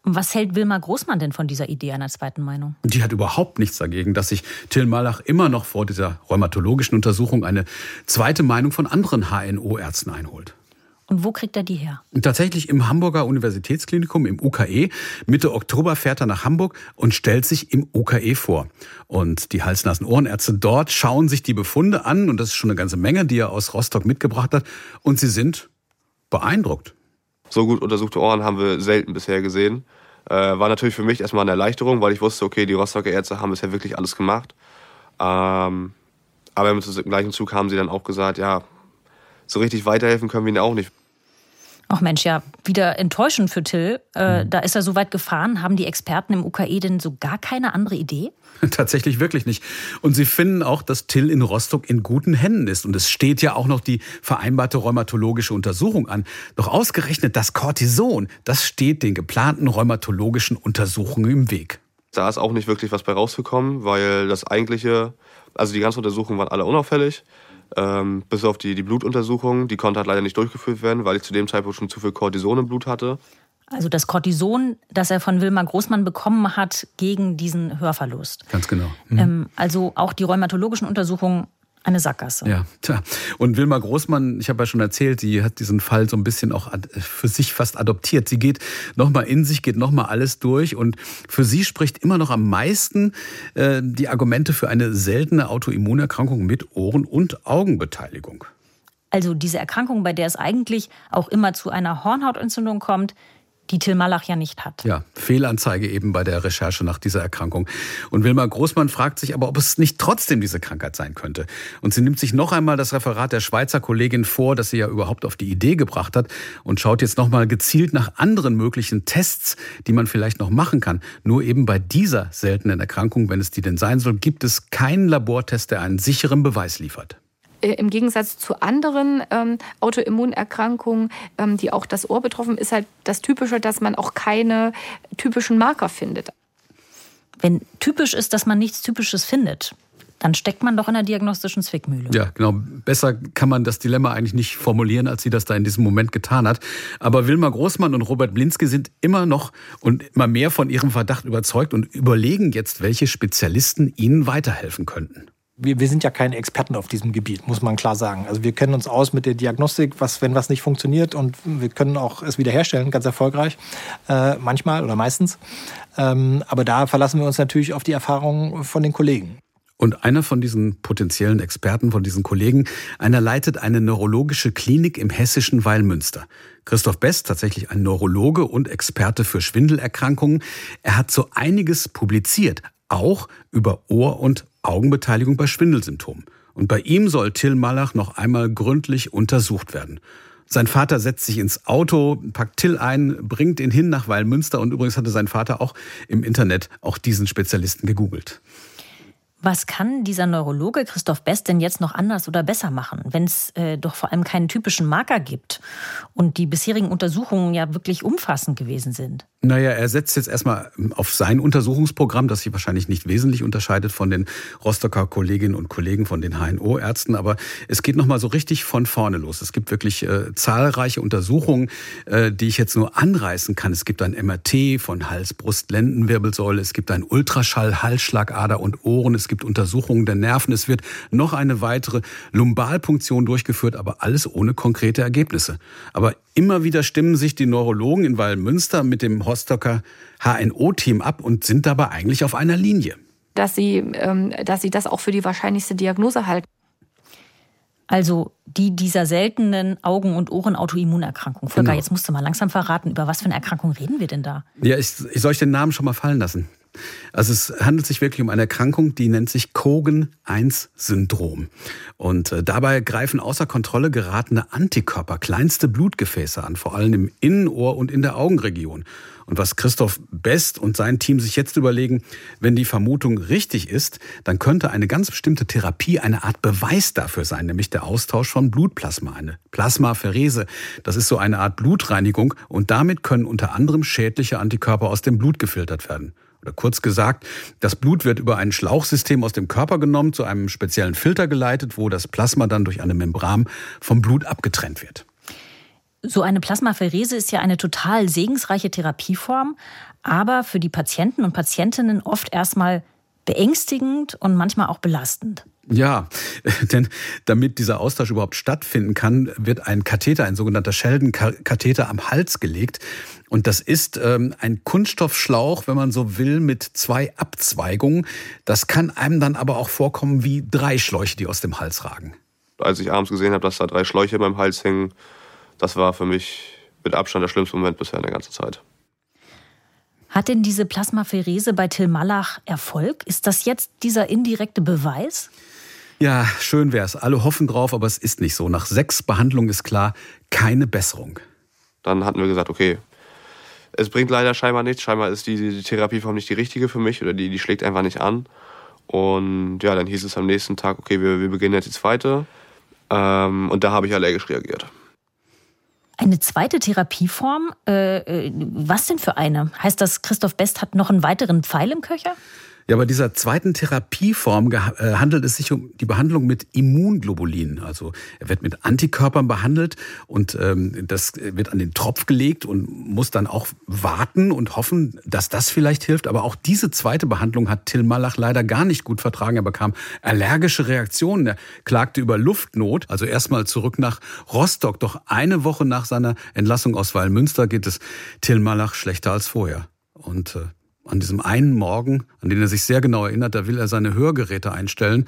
Was hält Wilma Großmann denn von dieser Idee einer zweiten Meinung? Die hat überhaupt nichts dagegen, dass sich Till Malach immer noch vor dieser rheumatologischen Untersuchung eine zweite Meinung von anderen HNO-Ärzten einholt. Und wo kriegt er die her? Tatsächlich im Hamburger Universitätsklinikum im UKE. Mitte Oktober fährt er nach Hamburg und stellt sich im UKE vor. Und die Hals-Nasen-Ohrenärzte dort schauen sich die Befunde an, und das ist schon eine ganze Menge, die er aus Rostock mitgebracht hat, und sie sind beeindruckt. So gut untersuchte Ohren haben wir selten bisher gesehen. Äh, war natürlich für mich erstmal eine Erleichterung, weil ich wusste, okay, die Rostocker Ärzte haben bisher wirklich alles gemacht. Ähm, aber im gleichen Zug haben sie dann auch gesagt, ja, so richtig weiterhelfen können wir ihnen auch nicht. Ach Mensch, ja, wieder enttäuschend für Till. Äh, mhm. Da ist er so weit gefahren. Haben die Experten im UKE denn so gar keine andere Idee? [LAUGHS] Tatsächlich wirklich nicht. Und sie finden auch, dass Till in Rostock in guten Händen ist. Und es steht ja auch noch die vereinbarte rheumatologische Untersuchung an. Doch ausgerechnet das Cortison, das steht den geplanten rheumatologischen Untersuchungen im Weg. Da ist auch nicht wirklich was bei rausgekommen, weil das eigentliche, also die ganzen Untersuchungen waren alle unauffällig. Ähm, bis auf die, die Blutuntersuchung, die konnte halt leider nicht durchgeführt werden, weil ich zu dem Zeitpunkt schon zu viel Cortison im Blut hatte. Also das Cortison, das er von Wilma Großmann bekommen hat gegen diesen Hörverlust. Ganz genau. Mhm. Ähm, also auch die rheumatologischen Untersuchungen eine Sackgasse. Ja, tja. Und Wilma Großmann, ich habe ja schon erzählt, sie hat diesen Fall so ein bisschen auch für sich fast adoptiert. Sie geht nochmal in sich, geht nochmal alles durch und für sie spricht immer noch am meisten äh, die Argumente für eine seltene Autoimmunerkrankung mit Ohren- und Augenbeteiligung. Also diese Erkrankung, bei der es eigentlich auch immer zu einer Hornhautentzündung kommt, die Till Malach ja nicht hat. Ja, Fehlanzeige eben bei der Recherche nach dieser Erkrankung. Und Wilma Großmann fragt sich aber, ob es nicht trotzdem diese Krankheit sein könnte. Und sie nimmt sich noch einmal das Referat der Schweizer Kollegin vor, das sie ja überhaupt auf die Idee gebracht hat und schaut jetzt noch mal gezielt nach anderen möglichen Tests, die man vielleicht noch machen kann. Nur eben bei dieser seltenen Erkrankung, wenn es die denn sein soll, gibt es keinen Labortest, der einen sicheren Beweis liefert. Äh, im Gegensatz zu anderen ähm, Autoimmunerkrankungen, ähm, die auch das Ohr betroffen, ist halt das Typische, dass man auch keine typischen Marker findet. Wenn typisch ist, dass man nichts Typisches findet, dann steckt man doch in der diagnostischen Zwickmühle. Ja, genau. Besser kann man das Dilemma eigentlich nicht formulieren, als sie das da in diesem Moment getan hat. Aber Wilma Großmann und Robert Blinske sind immer noch und immer mehr von ihrem Verdacht überzeugt und überlegen jetzt, welche Spezialisten ihnen weiterhelfen könnten wir, wir sind ja keine Experten auf diesem Gebiet, muss man klar sagen. Also wir kennen uns aus mit der Diagnostik, was, wenn was nicht funktioniert und wir können auch es wiederherstellen, ganz erfolgreich, äh, manchmal oder meistens. Ähm, aber da verlassen wir uns natürlich auf die Erfahrungen von den Kollegen. Und einer von diesen potenziellen Experten, von diesen Kollegen, einer leitet eine neurologische Klinik im hessischen Weilmünster. Christoph Best, tatsächlich ein Neurologe und Experte für Schwindelerkrankungen. Er hat so einiges publiziert, auch über Ohr- und Augenbeteiligung bei Schwindelsymptomen. Und bei ihm soll Till Malach noch einmal gründlich untersucht werden. Sein Vater setzt sich ins Auto, packt Till ein, bringt ihn hin nach Weilmünster und übrigens hatte sein Vater auch im Internet auch diesen Spezialisten gegoogelt. Was kann dieser Neurologe Christoph Best denn jetzt noch anders oder besser machen, wenn es äh, doch vor allem keinen typischen Marker gibt und die bisherigen Untersuchungen ja wirklich umfassend gewesen sind? Naja, er setzt jetzt erstmal auf sein Untersuchungsprogramm, das sich wahrscheinlich nicht wesentlich unterscheidet von den Rostocker Kolleginnen und Kollegen von den HNO-Ärzten, aber es geht nochmal so richtig von vorne los. Es gibt wirklich äh, zahlreiche Untersuchungen, äh, die ich jetzt nur anreißen kann. Es gibt ein MRT von Hals, Brust, Lendenwirbelsäule, es gibt ein Ultraschall, Halsschlagader und Ohren, es gibt Untersuchungen der Nerven, es wird noch eine weitere Lumbalpunktion durchgeführt, aber alles ohne konkrete Ergebnisse. Aber immer wieder stimmen sich die Neurologen in Wallmünster mit dem Rostocker HNO-Team ab und sind dabei eigentlich auf einer Linie. Dass sie, ähm, dass sie das auch für die wahrscheinlichste Diagnose halten. Also die dieser seltenen Augen- und Ohren-Autoimmunerkrankung. Volker, genau. jetzt musst du mal langsam verraten, über was für eine Erkrankung reden wir denn da? Ja, ich, ich soll euch den Namen schon mal fallen lassen. Also es handelt sich wirklich um eine Erkrankung, die nennt sich Cogen-1-Syndrom. Und äh, dabei greifen außer Kontrolle geratene Antikörper kleinste Blutgefäße an, vor allem im Innenohr und in der Augenregion. Und was Christoph Best und sein Team sich jetzt überlegen, wenn die Vermutung richtig ist, dann könnte eine ganz bestimmte Therapie eine Art Beweis dafür sein, nämlich der Austausch von Blutplasma, eine Plasmapherese. Das ist so eine Art Blutreinigung und damit können unter anderem schädliche Antikörper aus dem Blut gefiltert werden. Oder kurz gesagt, das Blut wird über ein Schlauchsystem aus dem Körper genommen, zu einem speziellen Filter geleitet, wo das Plasma dann durch eine Membran vom Blut abgetrennt wird. So eine Plasmapherese ist ja eine total segensreiche Therapieform, aber für die Patienten und Patientinnen oft erstmal beängstigend und manchmal auch belastend. Ja, [LAUGHS] denn damit dieser Austausch überhaupt stattfinden kann, wird ein Katheter, ein sogenannter Sheldon-Katheter am Hals gelegt. Und das ist ähm, ein Kunststoffschlauch, wenn man so will, mit zwei Abzweigungen. Das kann einem dann aber auch vorkommen wie drei Schläuche, die aus dem Hals ragen. Als ich abends gesehen habe, dass da drei Schläuche in meinem Hals hängen, das war für mich mit Abstand der schlimmste Moment bisher in der ganzen Zeit. Hat denn diese Plasmapherese bei Till Malach Erfolg? Ist das jetzt dieser indirekte Beweis? Ja, schön wär's. Alle hoffen drauf, aber es ist nicht so. Nach sechs Behandlungen ist klar, keine Besserung. Dann hatten wir gesagt, okay, es bringt leider scheinbar nichts. Scheinbar ist die, die Therapieform nicht die richtige für mich oder die, die schlägt einfach nicht an. Und ja, dann hieß es am nächsten Tag, okay, wir, wir beginnen jetzt die zweite. Ähm, und da habe ich allergisch reagiert. Eine zweite Therapieform? Äh, äh was denn für eine? Heißt das, Christoph Best hat noch einen weiteren Pfeil im Köcher? Ja, bei dieser zweiten Therapieform äh, handelt es sich um die Behandlung mit Immunglobulinen. Also er wird mit Antikörpern behandelt und ähm, das wird an den Tropf gelegt und muss dann auch warten und hoffen, dass das vielleicht hilft. Aber auch diese zweite Behandlung hat Till Malach leider gar nicht gut vertragen. Er bekam allergische Reaktionen. Er klagte über Luftnot. Also erstmal zurück nach Rostock. Doch eine Woche nach seiner Entlassung aus Weilmünster geht es Till Malach schlechter als vorher. Und äh, an diesem einen Morgen, an den er sich sehr genau erinnert, da will er seine Hörgeräte einstellen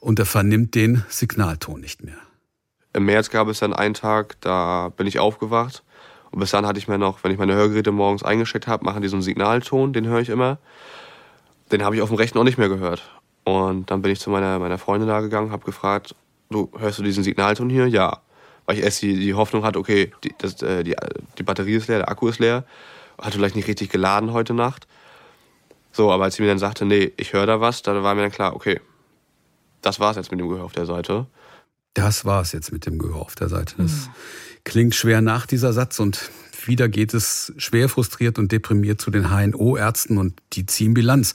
und er vernimmt den Signalton nicht mehr. Im März gab es dann einen Tag, da bin ich aufgewacht. Und bis dann hatte ich mir noch, wenn ich meine Hörgeräte morgens eingesteckt habe, machen die so einen Signalton, den höre ich immer. Den habe ich auf dem rechten auch nicht mehr gehört. Und dann bin ich zu meiner, meiner Freundin da gegangen, habe gefragt, du, hörst du diesen Signalton hier? Ja. Weil ich erst die, die Hoffnung hatte, okay, die, das, äh, die, die Batterie ist leer, der Akku ist leer. Hatte vielleicht nicht richtig geladen heute Nacht. So, aber als sie mir dann sagte, nee, ich höre da was, da war mir dann klar, okay, das war's jetzt mit dem Gehör auf der Seite. Das war's jetzt mit dem Gehör auf der Seite. Das mhm. klingt schwer nach dieser Satz und wieder geht es schwer frustriert und deprimiert zu den HNO-Ärzten und die ziehen Bilanz.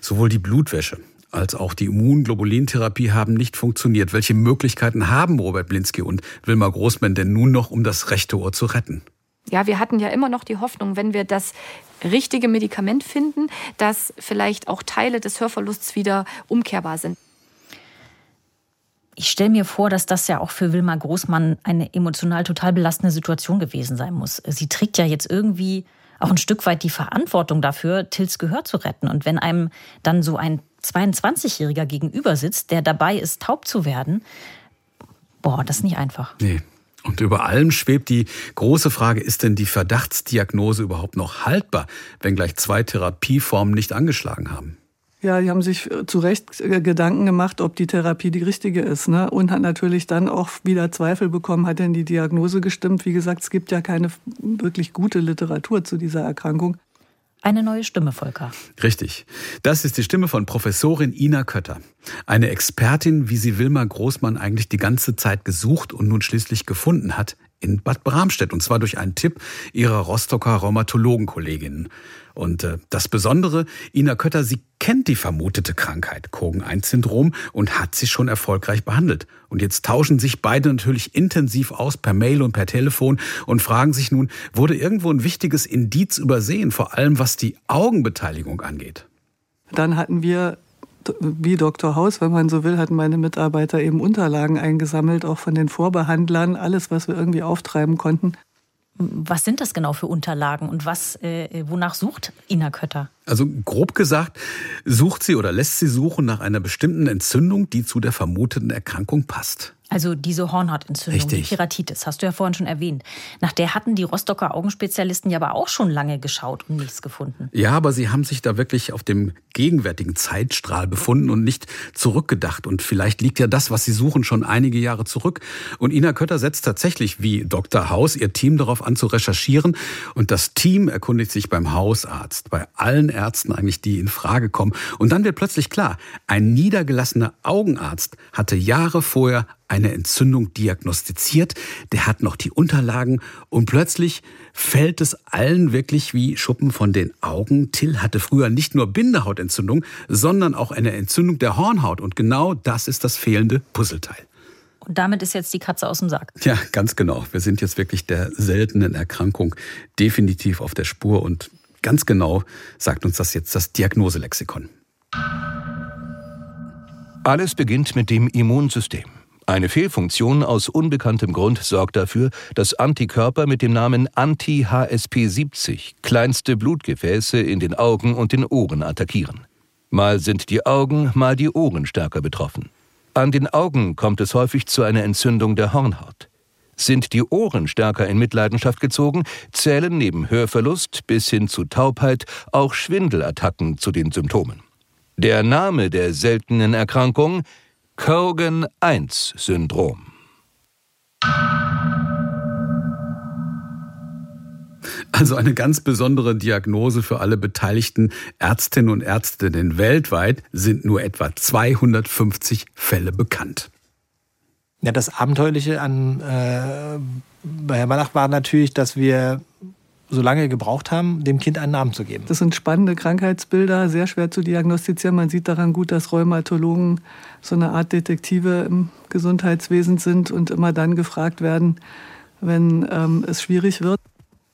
Sowohl die Blutwäsche als auch die Immunglobulintherapie haben nicht funktioniert. Welche Möglichkeiten haben Robert Blinski und Wilma Großmann denn nun noch, um das rechte Ohr zu retten? Ja, wir hatten ja immer noch die Hoffnung, wenn wir das richtige Medikament finden, dass vielleicht auch Teile des Hörverlusts wieder umkehrbar sind. Ich stelle mir vor, dass das ja auch für Wilma Großmann eine emotional total belastende Situation gewesen sein muss. Sie trägt ja jetzt irgendwie auch ein Stück weit die Verantwortung dafür, Tils Gehör zu retten. Und wenn einem dann so ein 22-Jähriger gegenüber sitzt, der dabei ist, taub zu werden, boah, das ist nicht einfach. Nee. Und über allem schwebt die große Frage, ist denn die Verdachtsdiagnose überhaupt noch haltbar, wenn gleich zwei Therapieformen nicht angeschlagen haben? Ja, die haben sich äh, zu Recht äh, Gedanken gemacht, ob die Therapie die richtige ist. Ne? Und hat natürlich dann auch wieder Zweifel bekommen, hat denn die Diagnose gestimmt? Wie gesagt, es gibt ja keine wirklich gute Literatur zu dieser Erkrankung. Eine neue Stimme, Volker. Richtig. Das ist die Stimme von Professorin Ina Kötter. Eine Expertin, wie sie Wilma Großmann eigentlich die ganze Zeit gesucht und nun schließlich gefunden hat in Bad Bramstedt. Und zwar durch einen Tipp ihrer Rostocker Rheumatologenkolleginnen. Und äh, das Besondere, Ina Kötter, sie kennt die vermutete Krankheit, Kogen-1-Syndrom, und hat sie schon erfolgreich behandelt. Und jetzt tauschen sich beide natürlich intensiv aus per Mail und per Telefon und fragen sich nun, wurde irgendwo ein wichtiges Indiz übersehen, vor allem was die Augenbeteiligung angeht? Dann hatten wir wie Dr. Haus, wenn man so will, hatten meine Mitarbeiter eben Unterlagen eingesammelt, auch von den Vorbehandlern, alles, was wir irgendwie auftreiben konnten. Was sind das genau für Unterlagen und was, äh, wonach sucht Ina Kötter? Also grob gesagt, sucht sie oder lässt sie suchen nach einer bestimmten Entzündung, die zu der vermuteten Erkrankung passt. Also diese Hornhautentzündung, Richtig. die Keratitis, hast du ja vorhin schon erwähnt. Nach der hatten die Rostocker Augenspezialisten ja aber auch schon lange geschaut und nichts gefunden. Ja, aber sie haben sich da wirklich auf dem gegenwärtigen Zeitstrahl befunden und nicht zurückgedacht. Und vielleicht liegt ja das, was sie suchen, schon einige Jahre zurück. Und Ina Kötter setzt tatsächlich wie Dr. Haus ihr Team darauf an zu recherchieren. Und das Team erkundigt sich beim Hausarzt, bei allen Ärzten eigentlich, die in Frage kommen. Und dann wird plötzlich klar, ein niedergelassener Augenarzt hatte Jahre vorher eine Entzündung diagnostiziert, der hat noch die Unterlagen und plötzlich fällt es allen wirklich wie Schuppen von den Augen. Till hatte früher nicht nur Bindehautentzündung, sondern auch eine Entzündung der Hornhaut und genau das ist das fehlende Puzzleteil. Und damit ist jetzt die Katze aus dem Sack. Ja, ganz genau. Wir sind jetzt wirklich der seltenen Erkrankung definitiv auf der Spur und ganz genau sagt uns das jetzt das Diagnoselexikon. Alles beginnt mit dem Immunsystem. Eine Fehlfunktion aus unbekanntem Grund sorgt dafür, dass Antikörper mit dem Namen Anti-HSP70 kleinste Blutgefäße in den Augen und den Ohren attackieren. Mal sind die Augen, mal die Ohren stärker betroffen. An den Augen kommt es häufig zu einer Entzündung der Hornhaut. Sind die Ohren stärker in Mitleidenschaft gezogen, zählen neben Hörverlust bis hin zu Taubheit auch Schwindelattacken zu den Symptomen. Der Name der seltenen Erkrankung Cogan-1-Syndrom. Also eine ganz besondere Diagnose für alle beteiligten Ärztinnen und Ärzte, denn weltweit sind nur etwa 250 Fälle bekannt. Ja, das Abenteuerliche an äh, bei Herrn Malach war natürlich, dass wir so lange gebraucht haben, dem Kind einen Namen zu geben. Das sind spannende Krankheitsbilder, sehr schwer zu diagnostizieren. Man sieht daran gut, dass Rheumatologen so eine Art Detektive im Gesundheitswesen sind und immer dann gefragt werden, wenn ähm, es schwierig wird.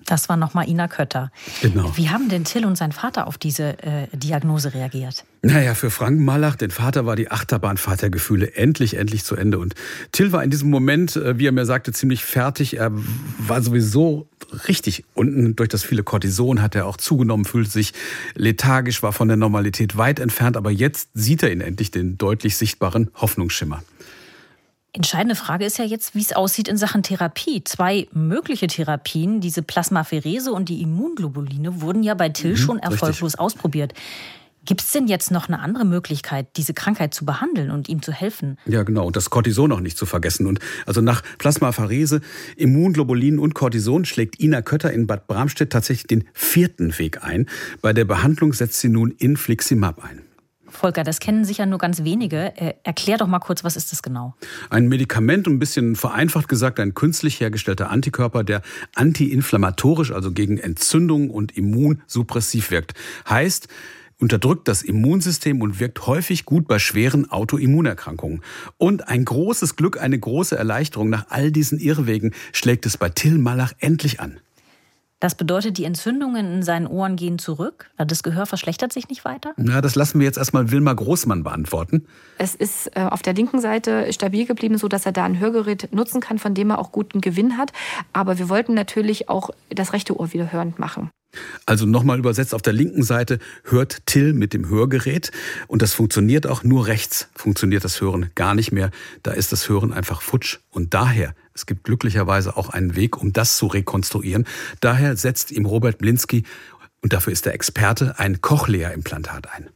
Das war nochmal Ina Kötter. Genau. Wie haben denn Till und sein Vater auf diese äh, Diagnose reagiert? Naja, für Frank Malach, den Vater, war die Achterbahnfahrt der Gefühle endlich, endlich zu Ende. Und Till war in diesem Moment, äh, wie er mir sagte, ziemlich fertig. Er war sowieso richtig unten. Durch das viele Cortison hat er auch zugenommen, fühlte sich lethargisch, war von der Normalität weit entfernt. Aber jetzt sieht er ihn endlich, den deutlich sichtbaren Hoffnungsschimmer. Entscheidende Frage ist ja jetzt, wie es aussieht in Sachen Therapie. Zwei mögliche Therapien, diese Plasmapherese und die Immunglobuline, wurden ja bei Till mhm, schon erfolglos richtig. ausprobiert. Gibt es denn jetzt noch eine andere Möglichkeit, diese Krankheit zu behandeln und ihm zu helfen? Ja, genau. Und das Cortison auch nicht zu vergessen. Und also nach Plasmapherese, Immunglobulin und Cortison schlägt Ina Kötter in Bad Bramstedt tatsächlich den vierten Weg ein. Bei der Behandlung setzt sie nun Infliximab ein. Volker, das kennen sicher nur ganz wenige. Äh, erklär doch mal kurz, was ist das genau? Ein Medikament, ein bisschen vereinfacht gesagt, ein künstlich hergestellter Antikörper, der antiinflammatorisch, also gegen Entzündung und immunsuppressiv wirkt. Heißt, unterdrückt das Immunsystem und wirkt häufig gut bei schweren Autoimmunerkrankungen. Und ein großes Glück, eine große Erleichterung nach all diesen Irrwegen schlägt es bei Till Malach endlich an. Das bedeutet, die Entzündungen in seinen Ohren gehen zurück. Das Gehör verschlechtert sich nicht weiter? Na, das lassen wir jetzt erstmal Wilma Großmann beantworten. Es ist äh, auf der linken Seite stabil geblieben, so dass er da ein Hörgerät nutzen kann, von dem er auch guten Gewinn hat. Aber wir wollten natürlich auch das rechte Ohr wieder hörend machen. Also nochmal übersetzt, auf der linken Seite hört Till mit dem Hörgerät und das funktioniert auch nur rechts, funktioniert das Hören gar nicht mehr. Da ist das Hören einfach futsch und daher, es gibt glücklicherweise auch einen Weg, um das zu rekonstruieren. Daher setzt ihm Robert Blinski, und dafür ist er Experte, ein Cochlea-Implantat ein.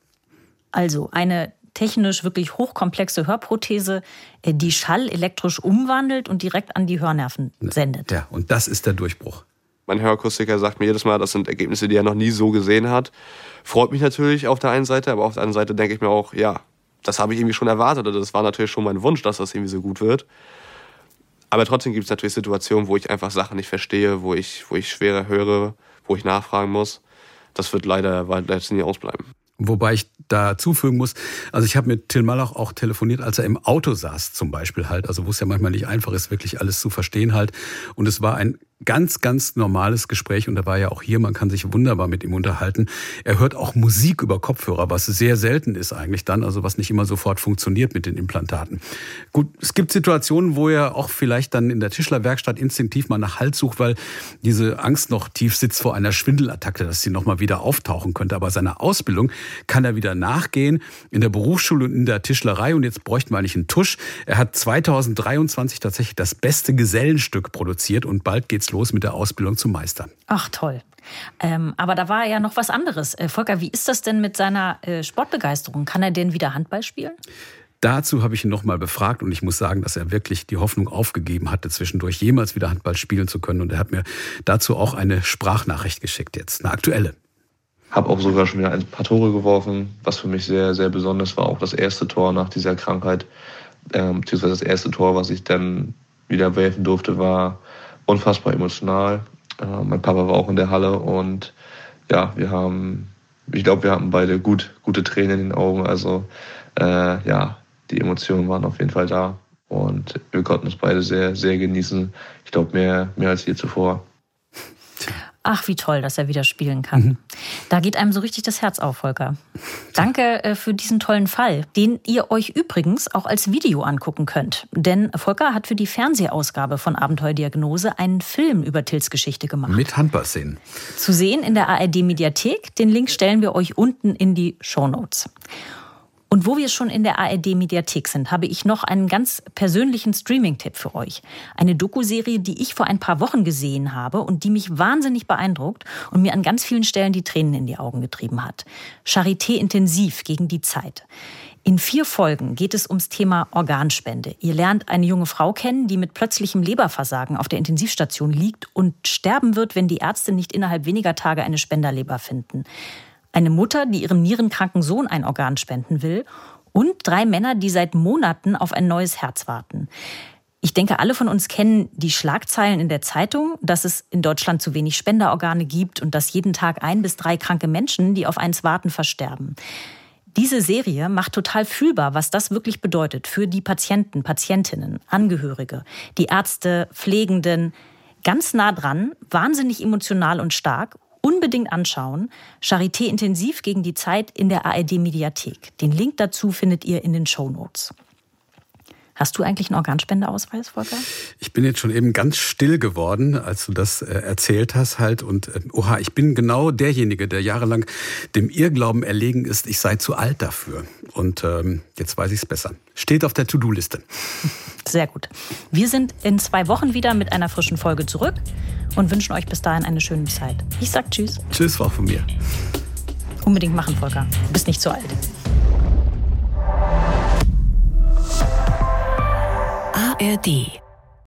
Also eine technisch wirklich hochkomplexe Hörprothese, äh, die Schall elektrisch umwandelt und direkt an die Hörnerven sendet. Ja, und das ist der Durchbruch. Mein Hörakustiker sagt mir jedes Mal, das sind Ergebnisse, die er noch nie so gesehen hat. Freut mich natürlich auf der einen Seite, aber auf der anderen Seite denke ich mir auch, ja, das habe ich irgendwie schon erwartet oder das war natürlich schon mein Wunsch, dass das irgendwie so gut wird. Aber trotzdem gibt es natürlich Situationen, wo ich einfach Sachen nicht verstehe, wo ich, wo ich schwerer höre, wo ich nachfragen muss. Das wird leider, leider nie ausbleiben. Wobei ich da zufügen muss, also ich habe mit Till Malach auch telefoniert, als er im Auto saß zum Beispiel halt, also wo es ja manchmal nicht einfach ist, wirklich alles zu verstehen halt. Und es war ein ganz, ganz normales Gespräch und er war ja auch hier, man kann sich wunderbar mit ihm unterhalten. Er hört auch Musik über Kopfhörer, was sehr selten ist eigentlich dann, also was nicht immer sofort funktioniert mit den Implantaten. Gut, es gibt Situationen, wo er auch vielleicht dann in der Tischlerwerkstatt instinktiv mal nach Halt sucht, weil diese Angst noch tief sitzt vor einer Schwindelattacke, dass sie nochmal wieder auftauchen könnte. Aber seiner Ausbildung kann er wieder nachgehen in der Berufsschule und in der Tischlerei und jetzt bräuchten wir eigentlich einen Tusch. Er hat 2023 tatsächlich das beste Gesellenstück produziert und bald geht's los mit der Ausbildung zum Meister. Ach toll. Ähm, aber da war ja noch was anderes. Äh, Volker, wie ist das denn mit seiner äh, Sportbegeisterung? Kann er denn wieder Handball spielen? Dazu habe ich ihn nochmal befragt und ich muss sagen, dass er wirklich die Hoffnung aufgegeben hatte, zwischendurch jemals wieder Handball spielen zu können. Und er hat mir dazu auch eine Sprachnachricht geschickt jetzt, eine aktuelle. Habe auch sogar schon wieder ein paar Tore geworfen, was für mich sehr, sehr besonders war. Auch das erste Tor nach dieser Krankheit, ähm, beziehungsweise das erste Tor, was ich dann wieder werfen durfte, war unfassbar emotional. Äh, mein Papa war auch in der Halle und ja, wir haben, ich glaube, wir hatten beide gut, gute Tränen in den Augen. Also äh, ja, die Emotionen waren auf jeden Fall da und wir konnten es beide sehr, sehr genießen. Ich glaube, mehr, mehr als je zuvor. Ach, wie toll, dass er wieder spielen kann. Mhm. Da geht einem so richtig das Herz auf, Volker. Danke äh, für diesen tollen Fall, den ihr euch übrigens auch als Video angucken könnt. Denn Volker hat für die Fernsehausgabe von Abenteuerdiagnose einen Film über Tills Geschichte gemacht. Mit Handballszenen. Zu sehen in der ARD Mediathek. Den Link stellen wir euch unten in die Show Notes. Und wo wir schon in der ARD-Mediathek sind, habe ich noch einen ganz persönlichen Streaming-Tipp für euch. Eine Doku-Serie, die ich vor ein paar Wochen gesehen habe und die mich wahnsinnig beeindruckt und mir an ganz vielen Stellen die Tränen in die Augen getrieben hat. Charité intensiv gegen die Zeit. In vier Folgen geht es ums Thema Organspende. Ihr lernt eine junge Frau kennen, die mit plötzlichem Leberversagen auf der Intensivstation liegt und sterben wird, wenn die Ärzte nicht innerhalb weniger Tage eine Spenderleber finden eine Mutter, die ihrem nierenkranken Sohn ein Organ spenden will und drei Männer, die seit Monaten auf ein neues Herz warten. Ich denke, alle von uns kennen die Schlagzeilen in der Zeitung, dass es in Deutschland zu wenig Spenderorgane gibt und dass jeden Tag ein bis drei kranke Menschen, die auf eins warten, versterben. Diese Serie macht total fühlbar, was das wirklich bedeutet für die Patienten, Patientinnen, Angehörige, die Ärzte, Pflegenden. Ganz nah dran, wahnsinnig emotional und stark unbedingt anschauen. Charité intensiv gegen die Zeit in der ARD Mediathek. Den Link dazu findet ihr in den Show Notes. Hast du eigentlich einen Organspendeausweis, Volker? Ich bin jetzt schon eben ganz still geworden, als du das äh, erzählt hast halt. Und äh, oha, ich bin genau derjenige, der jahrelang dem Irrglauben erlegen ist, ich sei zu alt dafür. Und ähm, jetzt weiß ich es besser. Steht auf der To-Do-Liste. [LAUGHS] Sehr gut. Wir sind in zwei Wochen wieder mit einer frischen Folge zurück und wünschen euch bis dahin eine schöne Zeit. Ich sag Tschüss. Tschüss, auch von mir. Unbedingt machen, Volker. Du bist nicht zu alt. ARD